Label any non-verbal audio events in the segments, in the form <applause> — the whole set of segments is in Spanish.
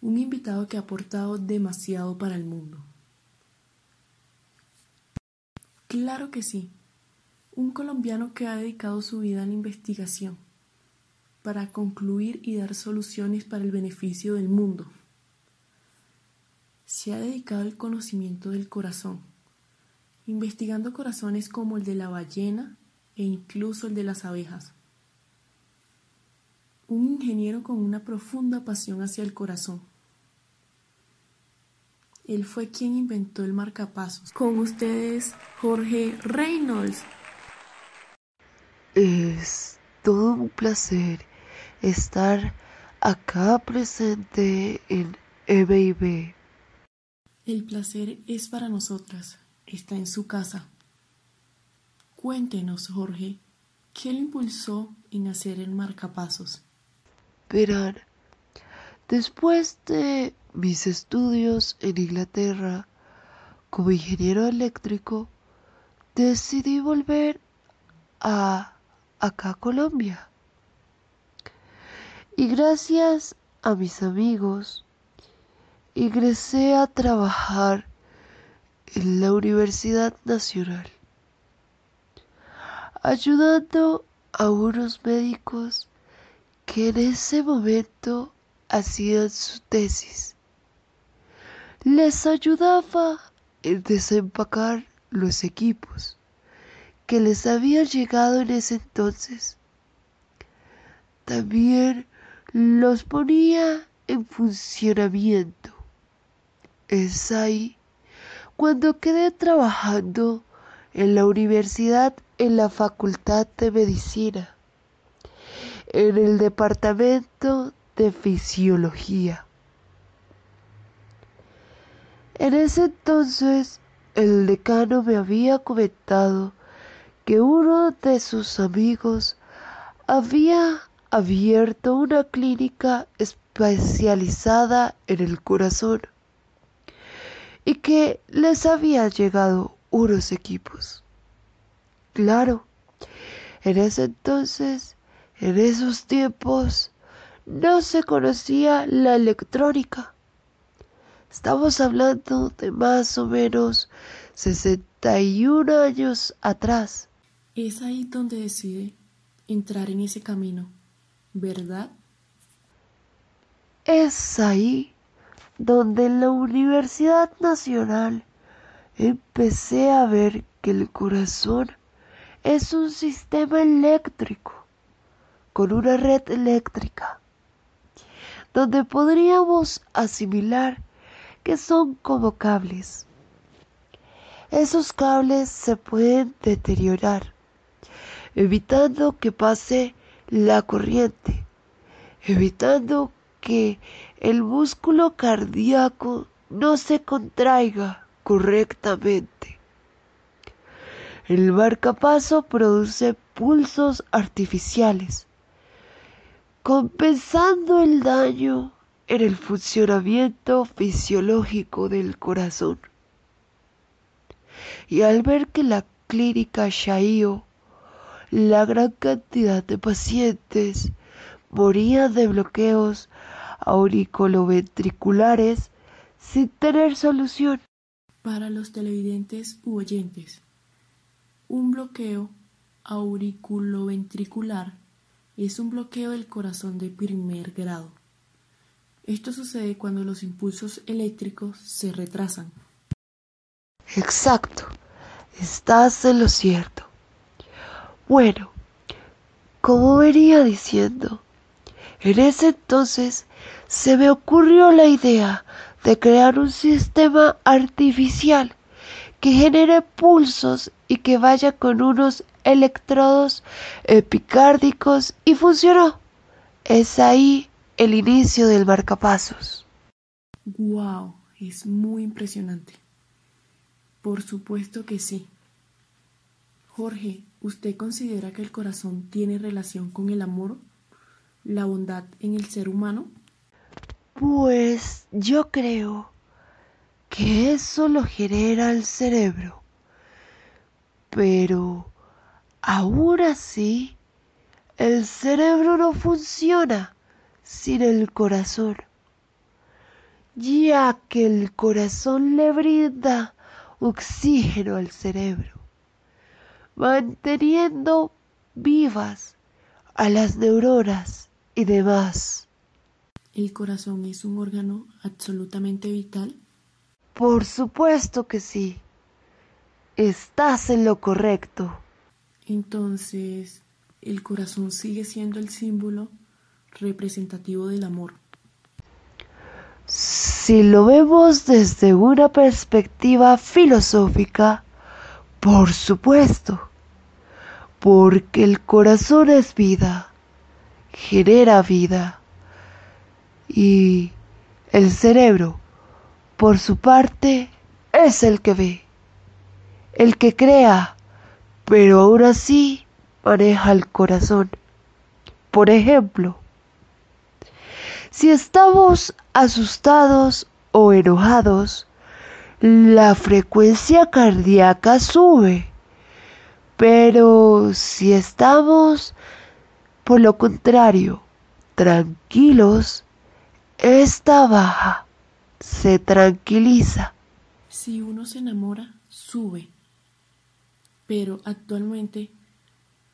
Un invitado que ha aportado demasiado para el mundo. Claro que sí. Un colombiano que ha dedicado su vida a la investigación para concluir y dar soluciones para el beneficio del mundo. Se ha dedicado al conocimiento del corazón, investigando corazones como el de la ballena e incluso el de las abejas. Un ingeniero con una profunda pasión hacia el corazón. Él fue quien inventó el marcapasos. Con ustedes, Jorge Reynolds. Es todo un placer estar acá presente en EBIB. El placer es para nosotras. Está en su casa. Cuéntenos, Jorge, ¿qué le impulsó en hacer el marcapasos? Verán, después de mis estudios en Inglaterra como ingeniero eléctrico, decidí volver a acá Colombia. Y gracias a mis amigos, ingresé a trabajar en la Universidad Nacional, ayudando a unos médicos que en ese momento hacían su tesis. Les ayudaba en desempacar los equipos que les habían llegado en ese entonces. También los ponía en funcionamiento. Es ahí cuando quedé trabajando en la universidad en la Facultad de Medicina, en el Departamento de Fisiología. En ese entonces el decano me había comentado que uno de sus amigos había abierto una clínica especializada en el corazón y que les había llegado unos equipos. Claro, en ese entonces, en esos tiempos, no se conocía la electrónica. Estamos hablando de más o menos 61 años atrás. Es ahí donde decide entrar en ese camino ¿verdad? Es ahí donde en la Universidad Nacional empecé a ver que el corazón es un sistema eléctrico con una red eléctrica donde podríamos asimilar que son como cables. Esos cables se pueden deteriorar, evitando que pase la corriente, evitando que el músculo cardíaco no se contraiga correctamente. El marcapaso produce pulsos artificiales, compensando el daño en el funcionamiento fisiológico del corazón. Y al ver que la clínica Shaio la gran cantidad de pacientes moría de bloqueos auriculoventriculares sin tener solución. Para los televidentes u oyentes, un bloqueo auriculoventricular es un bloqueo del corazón de primer grado. Esto sucede cuando los impulsos eléctricos se retrasan. Exacto, estás en lo cierto. Bueno, como venía diciendo, en ese entonces se me ocurrió la idea de crear un sistema artificial que genere pulsos y que vaya con unos electrodos epicárdicos y funcionó. Es ahí el inicio del marcapasos. ¡Wow! Es muy impresionante. Por supuesto que sí. Jorge, ¿usted considera que el corazón tiene relación con el amor, la bondad en el ser humano? Pues yo creo que eso lo genera el cerebro. Pero aún así, el cerebro no funciona sin el corazón, ya que el corazón le brinda oxígeno al cerebro, manteniendo vivas a las neuronas y demás. ¿El corazón es un órgano absolutamente vital? Por supuesto que sí. Estás en lo correcto. Entonces, el corazón sigue siendo el símbolo representativo del amor. Si lo vemos desde una perspectiva filosófica, por supuesto, porque el corazón es vida, genera vida, y el cerebro, por su parte, es el que ve, el que crea, pero aún así maneja el corazón. Por ejemplo, si estamos asustados o enojados, la frecuencia cardíaca sube. Pero si estamos, por lo contrario, tranquilos, esta baja, se tranquiliza. Si uno se enamora, sube. Pero actualmente,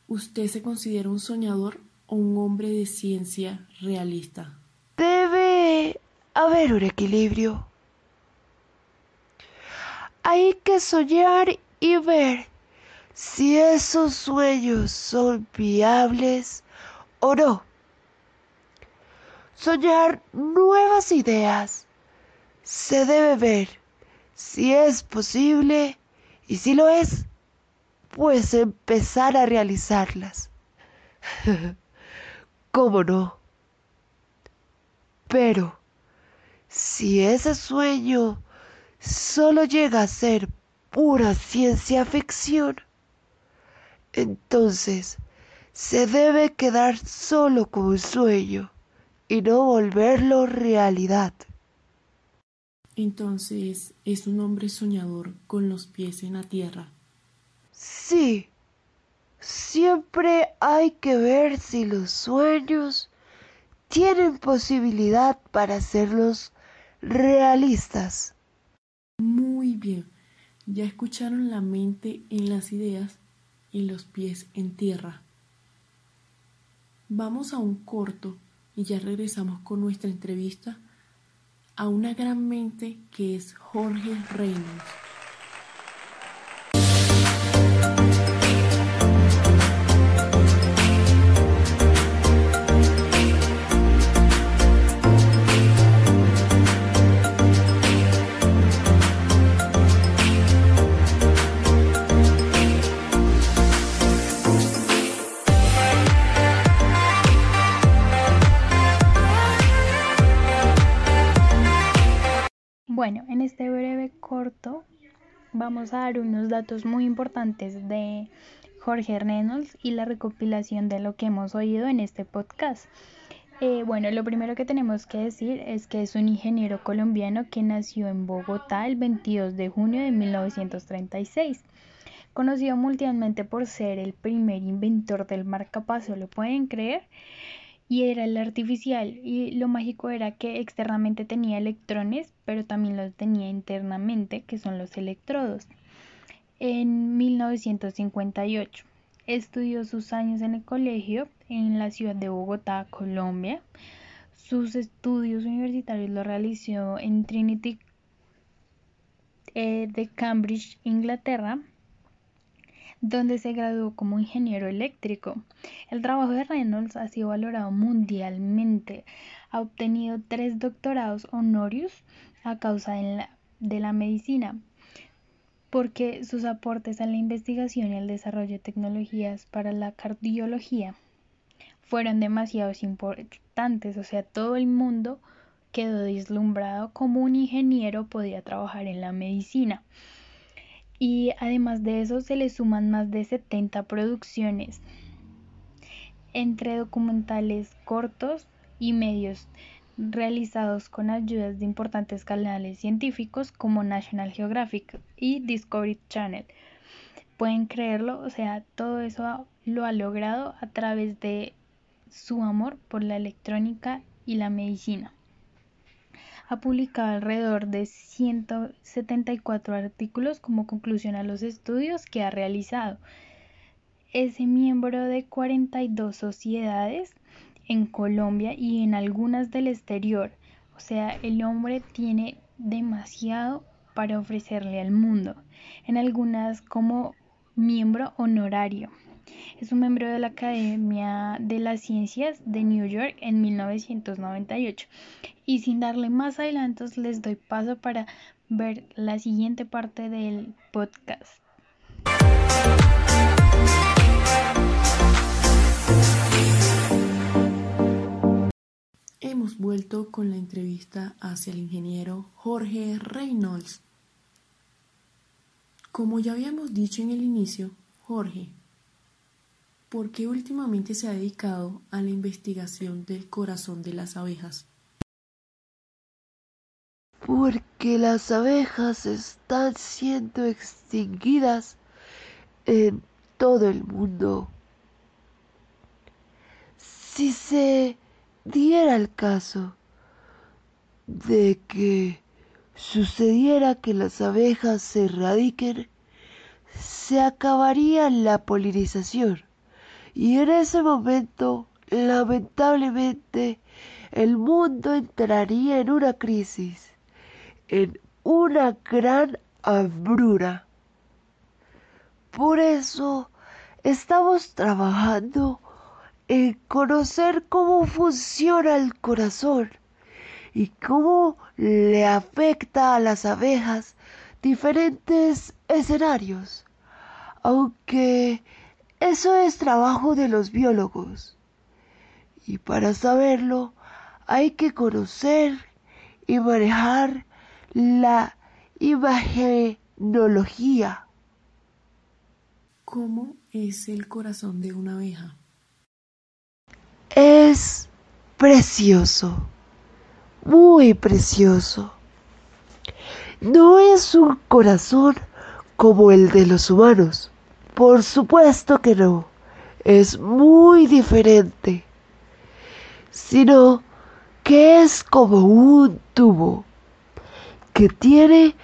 ¿usted se considera un soñador o un hombre de ciencia realista? Debe haber un equilibrio. Hay que soñar y ver si esos sueños son viables o no. Soñar nuevas ideas. Se debe ver si es posible y si lo es, pues empezar a realizarlas. <laughs> ¿Cómo no? Pero, si ese sueño solo llega a ser pura ciencia ficción, entonces se debe quedar solo con un sueño y no volverlo realidad. Entonces es un hombre soñador con los pies en la tierra. Sí, siempre hay que ver si los sueños tienen posibilidad para hacerlos realistas. Muy bien, ya escucharon la mente en las ideas y los pies en tierra. Vamos a un corto y ya regresamos con nuestra entrevista a una gran mente que es Jorge Reynolds. En este breve corto vamos a dar unos datos muy importantes de Jorge Reynolds y la recopilación de lo que hemos oído en este podcast. Eh, bueno, lo primero que tenemos que decir es que es un ingeniero colombiano que nació en Bogotá el 22 de junio de 1936. Conocido mundialmente por ser el primer inventor del marcapaso, ¿lo pueden creer? Y era el artificial y lo mágico era que externamente tenía electrones pero también los tenía internamente que son los electrodos. En 1958 estudió sus años en el colegio en la ciudad de Bogotá Colombia. Sus estudios universitarios los realizó en Trinity eh, de Cambridge Inglaterra donde se graduó como ingeniero eléctrico. El trabajo de Reynolds ha sido valorado mundialmente. Ha obtenido tres doctorados honorios a causa de la, de la medicina, porque sus aportes a la investigación y al desarrollo de tecnologías para la cardiología fueron demasiado importantes. O sea, todo el mundo quedó deslumbrado como un ingeniero podía trabajar en la medicina y además de eso se le suman más de 70 producciones entre documentales cortos y medios realizados con ayudas de importantes canales científicos como National Geographic y Discovery Channel. Pueden creerlo, o sea, todo eso lo ha logrado a través de su amor por la electrónica y la medicina. Ha publicado alrededor de 174 artículos como conclusión a los estudios que ha realizado. Es miembro de 42 sociedades en Colombia y en algunas del exterior. O sea, el hombre tiene demasiado para ofrecerle al mundo. En algunas como miembro honorario. Es un miembro de la Academia de las Ciencias de New York en 1998. Y sin darle más adelantos, les doy paso para ver la siguiente parte del podcast. Hemos vuelto con la entrevista hacia el ingeniero Jorge Reynolds. Como ya habíamos dicho en el inicio, Jorge, ¿por qué últimamente se ha dedicado a la investigación del corazón de las abejas? Porque las abejas están siendo extinguidas en todo el mundo. Si se diera el caso de que sucediera que las abejas se erradiquen, se acabaría la polinización. Y en ese momento, lamentablemente, el mundo entraría en una crisis, en una gran hambruna. Por eso estamos trabajando en conocer cómo funciona el corazón y cómo le afecta a las abejas diferentes escenarios. Aunque eso es trabajo de los biólogos. Y para saberlo hay que conocer y manejar la imagenología. ¿Cómo es el corazón de una abeja? Es precioso muy precioso. No es un corazón como el de los humanos. Por supuesto que no. Es muy diferente. Sino que es como un tubo que tiene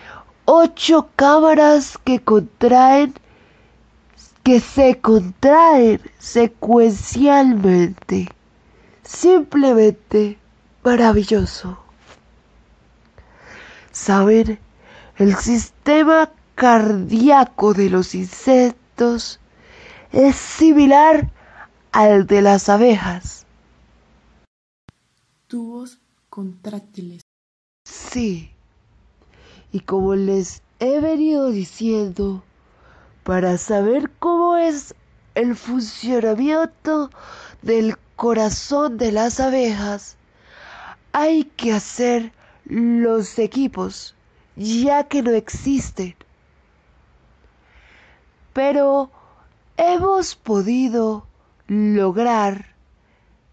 ocho cámaras que contraen que se contraen secuencialmente. Simplemente maravilloso. Saber el sistema cardíaco de los insectos es similar al de las abejas. Tubos contráctiles. Sí. Y como les he venido diciendo, para saber cómo es el funcionamiento del corazón de las abejas, hay que hacer los equipos, ya que no existen. Pero hemos podido lograr,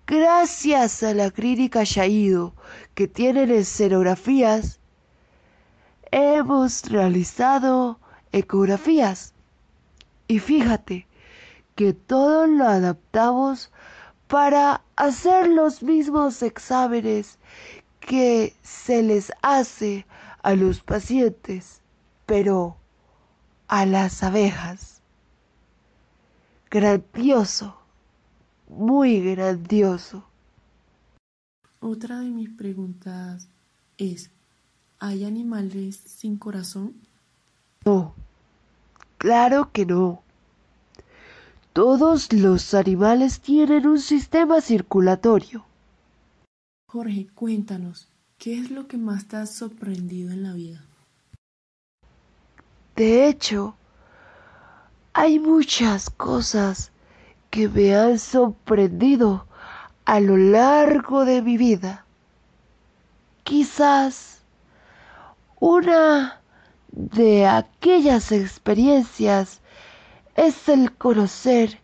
gracias a la clínica Shaido que tienen escenografías, hemos realizado ecografías. Y fíjate que todo lo adaptamos para hacer los mismos exámenes que se les hace a los pacientes, pero a las abejas. Grandioso, muy grandioso. Otra de mis preguntas es, ¿hay animales sin corazón? No, claro que no. Todos los animales tienen un sistema circulatorio. Jorge, cuéntanos, ¿qué es lo que más te ha sorprendido en la vida? De hecho, hay muchas cosas que me han sorprendido a lo largo de mi vida. Quizás una de aquellas experiencias es el conocer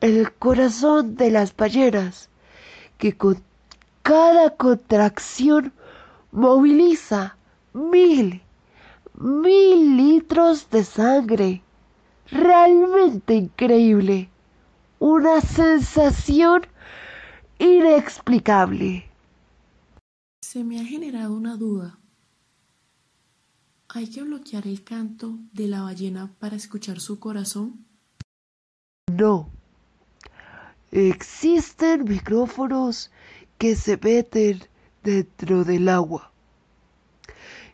el corazón de las ballenas, que con cada contracción moviliza mil, mil litros de sangre. Realmente increíble. una sensación inexplicable. Se me ha generado una duda. ¿Hay que bloquear el canto de la ballena para escuchar su corazón? No. Existen micrófonos que se meten dentro del agua.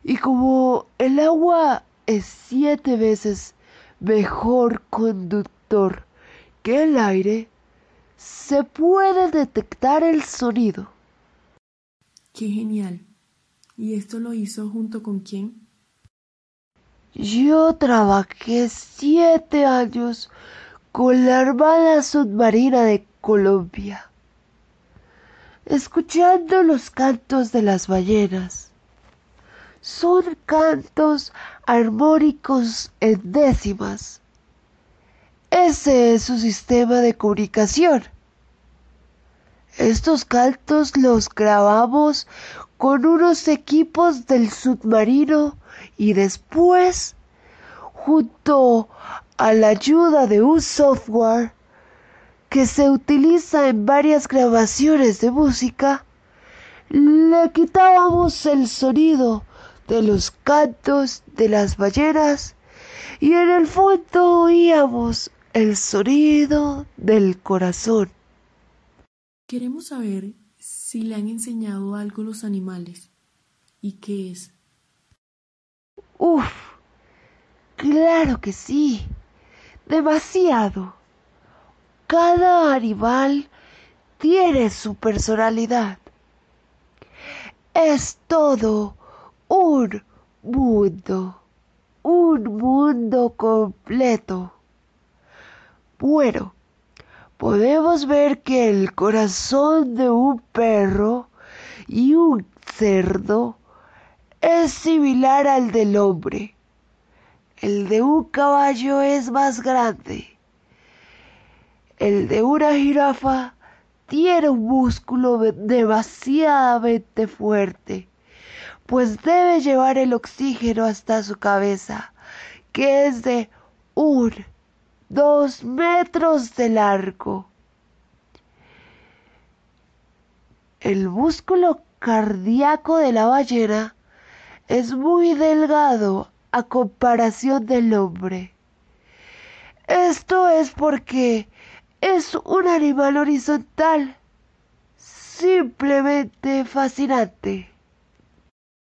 Y como el agua es siete veces mejor conductor que el aire, se puede detectar el sonido. Qué genial. ¿Y esto lo hizo junto con quién? Yo trabajé siete años con la Armada Submarina de Colombia, escuchando los cantos de las ballenas. Son cantos armónicos en décimas. Ese es su sistema de comunicación. Estos cantos los grabamos con unos equipos del submarino y después, junto a la ayuda de un software que se utiliza en varias grabaciones de música, le quitábamos el sonido de los cantos de las ballenas y en el fondo oíamos el sonido del corazón. Queremos saber si le han enseñado algo los animales y qué es. Uf, claro que sí, demasiado. Cada animal tiene su personalidad. Es todo un mundo, un mundo completo. Bueno, podemos ver que el corazón de un perro y un cerdo es similar al del hombre. El de un caballo es más grande. El de una jirafa tiene un músculo demasiadamente fuerte, pues debe llevar el oxígeno hasta su cabeza, que es de un dos metros de largo. El músculo cardíaco de la ballena es muy delgado a comparación del hombre. Esto es porque es un animal horizontal, simplemente fascinante.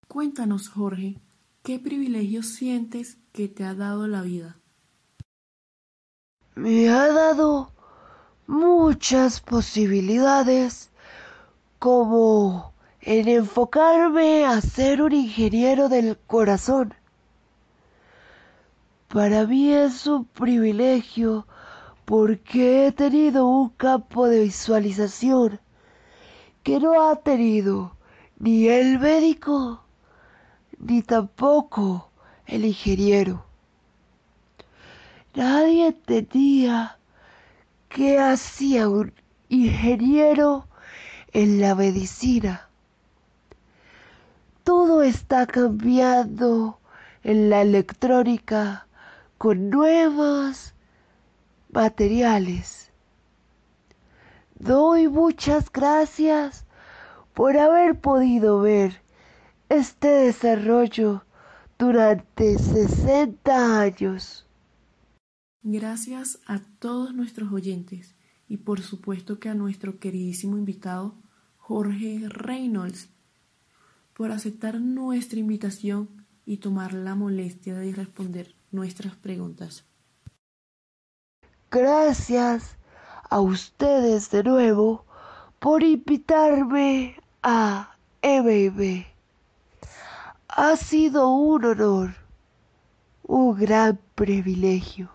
Cuéntanos, Jorge, ¿qué privilegios sientes que te ha dado la vida? me ha dado muchas posibilidades como en enfocarme a ser un ingeniero del corazón. Para mí es un privilegio porque he tenido un campo de visualización que no ha tenido ni el médico ni tampoco el ingeniero. Nadie entendía qué hacía un ingeniero en la medicina. Todo está cambiando en la electrónica con nuevos materiales. Doy muchas gracias por haber podido ver este desarrollo durante 60 años. Gracias a todos nuestros oyentes y por supuesto que a nuestro queridísimo invitado Jorge Reynolds por aceptar nuestra invitación y tomar la molestia de responder nuestras preguntas. Gracias a ustedes de nuevo por invitarme a EBB. Ha sido un honor, un gran privilegio.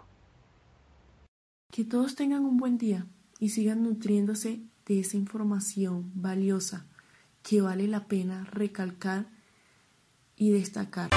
Que todos tengan un buen día y sigan nutriéndose de esa información valiosa que vale la pena recalcar y destacar.